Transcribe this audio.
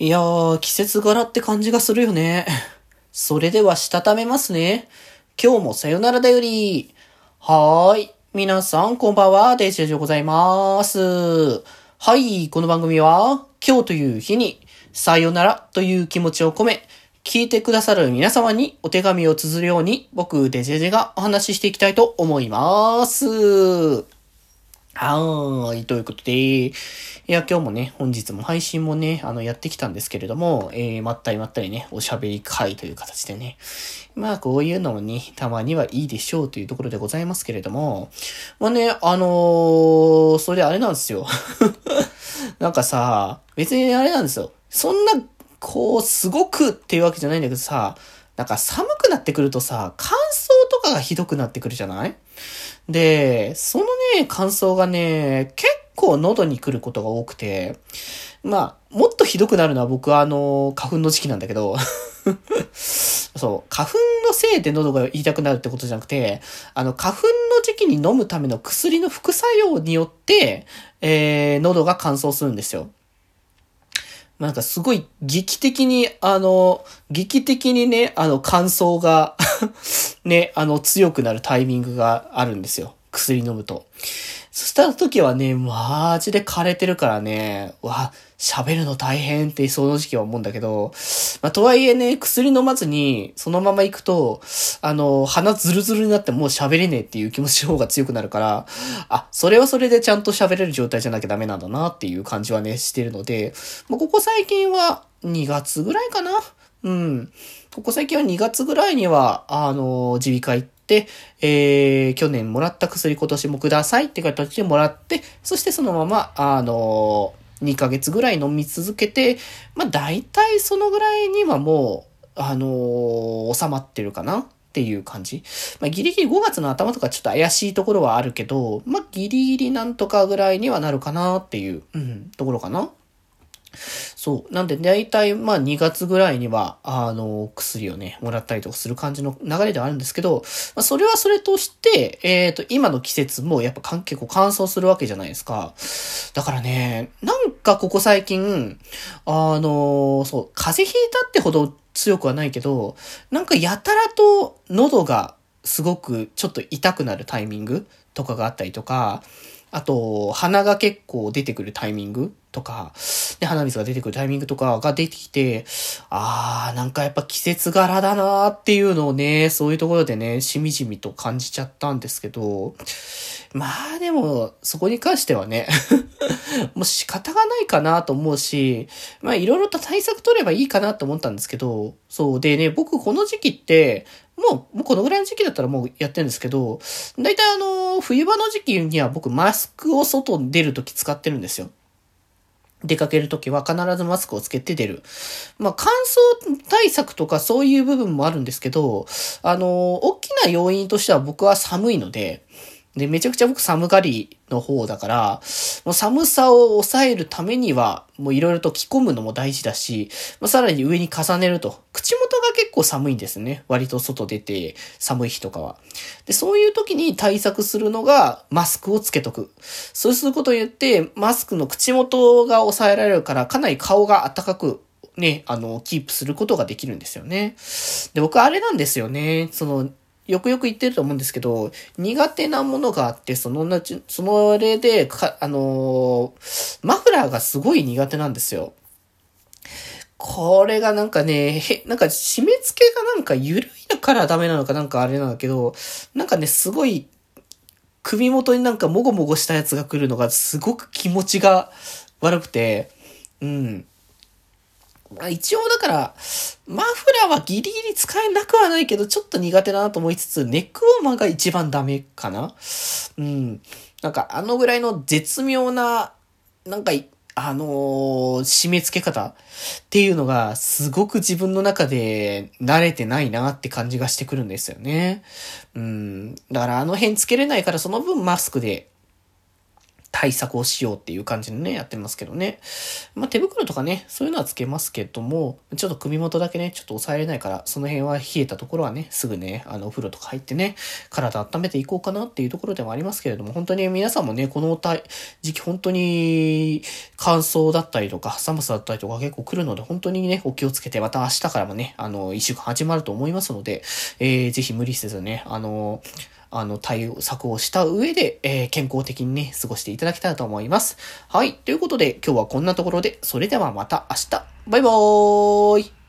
いやー、季節柄って感じがするよね。それでは、したためますね。今日もさよならだより。はーい。皆さん、こんばんは。デジェジでございます。はい。この番組は、今日という日に、さよならという気持ちを込め、聞いてくださる皆様にお手紙を綴るように、僕、デジェジェがお話ししていきたいと思います。はい。ということで、いや、今日もね、本日も配信もね、あの、やってきたんですけれども、えー、まったりまったりね、おしゃべり会という形でね。まあ、こういうのもね、たまにはいいでしょうというところでございますけれども、まあね、あのー、それあれなんですよ。なんかさ、別にあれなんですよ。そんな、こう、すごくっていうわけじゃないんだけどさ、なんか寒くなってくるとさ、乾燥とかがひどくなってくるじゃない？で、そのね、乾燥がね、結構喉に来ることが多くて、まあ、もっとひどくなるのは僕はあの、花粉の時期なんだけど、そう、花粉のせいで喉が痛くなるってことじゃなくて、あの、花粉の時期に飲むための薬の副作用によって、えー、喉が乾燥するんですよ。なんかすごい劇的に、あの、劇的にね、あの乾燥が ね、あの強くなるタイミングがあるんですよ。薬飲むと。そした時はね、マジで枯れてるからね、わ、喋るの大変ってその時期は思うんだけど、まあ、とはいえね、薬飲まずに、そのまま行くと、あの、鼻ズルズルになってもう喋れねえっていう気持ちの方が強くなるから、あ、それはそれでちゃんと喋れる状態じゃなきゃダメなんだなっていう感じはね、してるので、まあ、ここ最近は2月ぐらいかな？うん。ここ最近は2月ぐらいには、あの、耳鼻科行って、えー、去年もらった薬今年もくださいって形でもらって、そしてそのまま、あの、2ヶ月ぐらい飲み続けて、まあ大体そのぐらいにはもう、あのー、収まってるかなっていう感じ。まあギリギリ5月の頭とかちょっと怪しいところはあるけど、まあギリギリなんとかぐらいにはなるかなっていう、うん、ところかな。そう。なんで、大体、まあ、2月ぐらいには、あの、薬をね、もらったりとかする感じの流れではあるんですけど、まあ、それはそれとして、えっ、ー、と、今の季節もやっぱ結構乾燥するわけじゃないですか。だからね、なんかここ最近、あの、そう、風邪ひいたってほど強くはないけど、なんかやたらと喉がすごくちょっと痛くなるタイミングとかがあったりとか、あと、鼻が結構出てくるタイミングとか、で、鼻水が出てくるタイミングとかが出てきて、あー、なんかやっぱ季節柄だなーっていうのをね、そういうところでね、しみじみと感じちゃったんですけど、まあでも、そこに関してはね もう仕方がないかなと思うし、まあいろいろと対策取ればいいかなと思ったんですけど、そうでね、僕この時期って、もう、もうこのぐらいの時期だったらもうやってるんですけど、大体あの、冬場の時期には僕マスクを外に出るとき使ってるんですよ。出かけるときは必ずマスクをつけて出る。まあ、乾燥対策とかそういう部分もあるんですけど、あの、大きな要因としては僕は寒いので、で、めちゃくちゃ僕寒がりの方だから、もう寒さを抑えるためには、もういろいろと着込むのも大事だし、まあ、さらに上に重ねると、口元が結構寒いんですね。割と外出て寒い日とかは。で、そういう時に対策するのがマスクをつけとく。そうすることによって、マスクの口元が抑えられるから、かなり顔が暖かくね、あの、キープすることができるんですよね。で、僕あれなんですよね。その、よくよく言ってると思うんですけど、苦手なものがあって、そのなち、その例で、か、あのー、マフラーがすごい苦手なんですよ。これがなんかね、へ、なんか締め付けがなんか緩いからダメなのかなんかあれなんだけど、なんかね、すごい、首元になんかもごもごしたやつが来るのがすごく気持ちが悪くて、うん。まあ一応だから、マフラーはギリギリ使えなくはないけど、ちょっと苦手だなと思いつつ、ネックウォーマーが一番ダメかなうん。なんかあのぐらいの絶妙な、なんか、あのー、締め付け方っていうのがすごく自分の中で慣れてないなって感じがしてくるんですよね。うん。だからあの辺つけれないからその分マスクで対策をしようっていう感じでね、やってますけどね。まあ、手袋とかね、そういうのはつけますけども、ちょっと首元だけね、ちょっと抑えれないから、その辺は冷えたところはね、すぐね、あの、お風呂とか入ってね、体温めていこうかなっていうところでもありますけれども、本当に皆さんもね、この時期本当に乾燥だったりとか、寒さだったりとか結構来るので、本当にね、お気をつけて、また明日からもね、あの、一週間始まると思いますので、えー、ぜひ無理せずね、あの、あの、対策をした上で、えー、健康的にね、過ごしていただきたいと思います。はい。ということで、今日はこんなところで、それではまた明日。バイバーイ